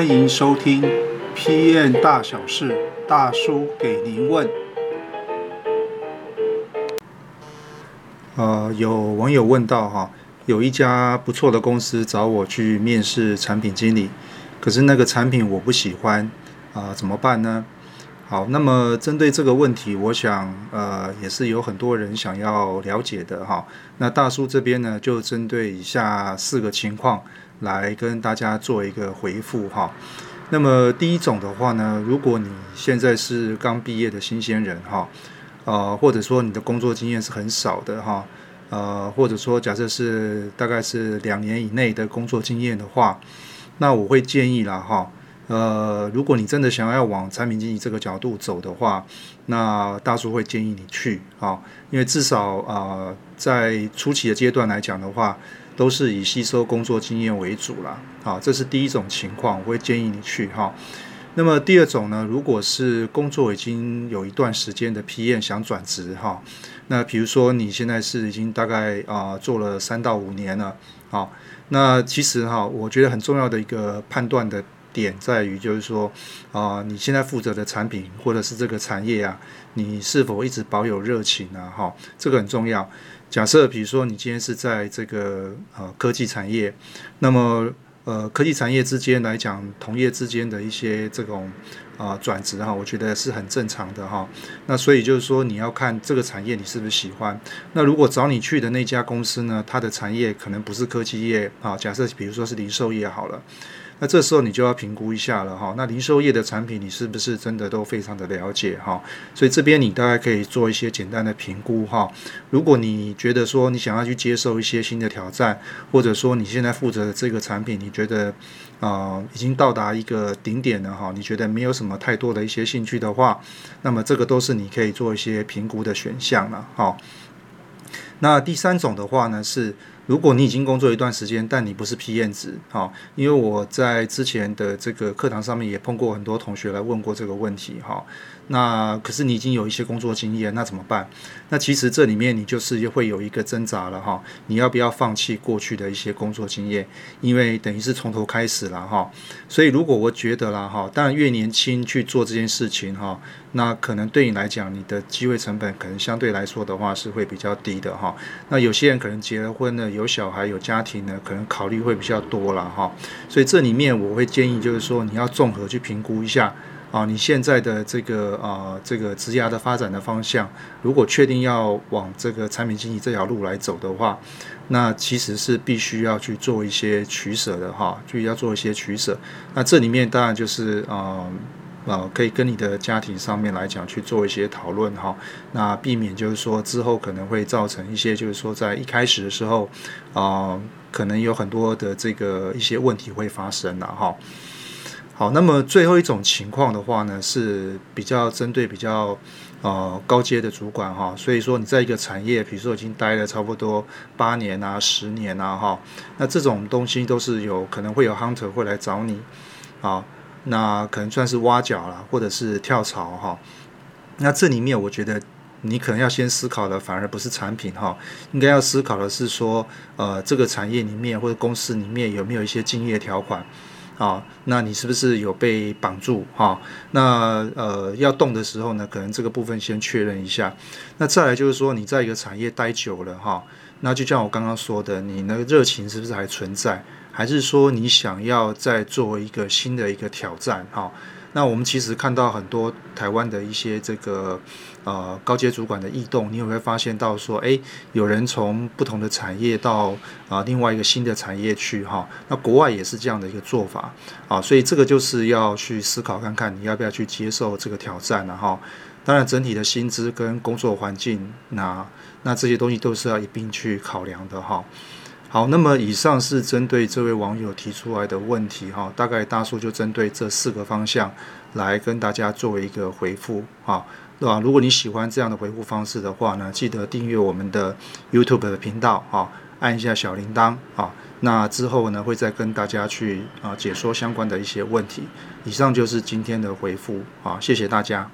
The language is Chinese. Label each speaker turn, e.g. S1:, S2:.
S1: 欢迎收听《PM 大小事》，大叔给您问。呃，有网友问到哈，有一家不错的公司找我去面试产品经理，可是那个产品我不喜欢，啊、呃，怎么办呢？好，那么针对这个问题，我想呃也是有很多人想要了解的哈。那大叔这边呢，就针对以下四个情况来跟大家做一个回复哈。那么第一种的话呢，如果你现在是刚毕业的新鲜人哈。呃，或者说你的工作经验是很少的哈，呃，或者说假设是大概是两年以内的工作经验的话，那我会建议了哈，呃，如果你真的想要往产品经理这个角度走的话，那大叔会建议你去啊，因为至少啊，在初期的阶段来讲的话，都是以吸收工作经验为主啦，啊，这是第一种情况，我会建议你去哈。那么第二种呢，如果是工作已经有一段时间的 PM 想转职哈，那比如说你现在是已经大概啊、做了三到五年了，啊，那其实哈，我觉得很重要的一个判断的点在于就是说啊、你现在负责的产品或者是这个产业啊，你是否一直保有热情啊？哈，这个很重要。假设比如说你今天是在这个呃科技产业，那么呃，科技产业之间来讲，同业之间的一些这种啊转职哈，我觉得是很正常的哈。那所以就是说，你要看这个产业你是不是喜欢。那如果找你去的那家公司呢，它的产业可能不是科技业啊，假设比如说是零售业好了。那这时候你就要评估一下了哈，那零售业的产品你是不是真的都非常的了解哈？所以这边你大概可以做一些简单的评估哈。如果你觉得说你想要去接受一些新的挑战，或者说你现在负责的这个产品你觉得啊、已经到达一个顶点了哈，你觉得没有什么太多的一些兴趣的话，那么这个都是你可以做一些评估的选项了哈。那第三种的话呢是。如果你已经工作一段时间，但你不是 PM 职，哈，因为我在之前的这个课堂上面也碰过很多同学来问过这个问题，哈。那可是你已经有一些工作经验，那怎么办？那其实这里面你就是会有一个挣扎了哈，你要不要放弃过去的一些工作经验？因为等于是从头开始了哈。所以如果我觉得啦哈，当然越年轻去做这件事情哈，那可能对你来讲，你的机会成本可能相对来说的话是会比较低的哈。那有些人可能结了婚了，有有小孩有家庭呢，可能考虑会比较多了哈。所以这里面我会建议就是说，你要综合去评估一下。啊，你现在的这个啊，这个职涯的发展的方向，如果确定要往这个产品经理这条路来走的话，那其实是必须要去做一些取舍的哈，就要做一些取舍。那这里面当然就是啊啊，可以跟你的家庭上面来讲去做一些讨论哈，那避免就是说之后可能会造成一些就是说在一开始的时候啊，可能有很多的这个一些问题会发生了哈。好，那么最后一种情况的话呢，是比较针对比较呃高阶的主管哈，所以说你在一个产业，比如说已经待了差不多八年啊、十年啊哈，那这种东西都是有可能会有 hunter 会来找你啊，那可能算是挖角了，或者是跳槽哈。那这里面我觉得你可能要先思考的，反而不是产品哈，应该要思考的是说，呃，这个产业里面或者公司里面有没有一些竞业条款。啊，那你是不是有被绑住？哈，那呃，要动的时候呢，可能这个部分先确认一下。那再来就是说，你在一个产业待久了，哈，那就像我刚刚说的，你那个热情是不是还存在？还是说你想要再做一个新的一个挑战？哈。那我们其实看到很多台湾的一些这个呃高阶主管的异动，你有没有发现到说，哎，有人从不同的产业到啊、另外一个新的产业去哈？那国外也是这样的一个做法啊，所以这个就是要去思考看看你要不要去接受这个挑战了哈。当然，整体的薪资跟工作环境，那那这些东西都是要一并去考量的哈。好，那么以上是针对这位网友提出来的问题哈，大概大叔就针对这四个方向来跟大家作为一个回复哈，对吧？如果你喜欢这样的回复方式的话呢，记得订阅我们的 YouTube 的频道哈，按一下小铃铛啊，那之后呢会再跟大家去啊解说相关的一些问题。以上就是今天的回复啊，谢谢大家。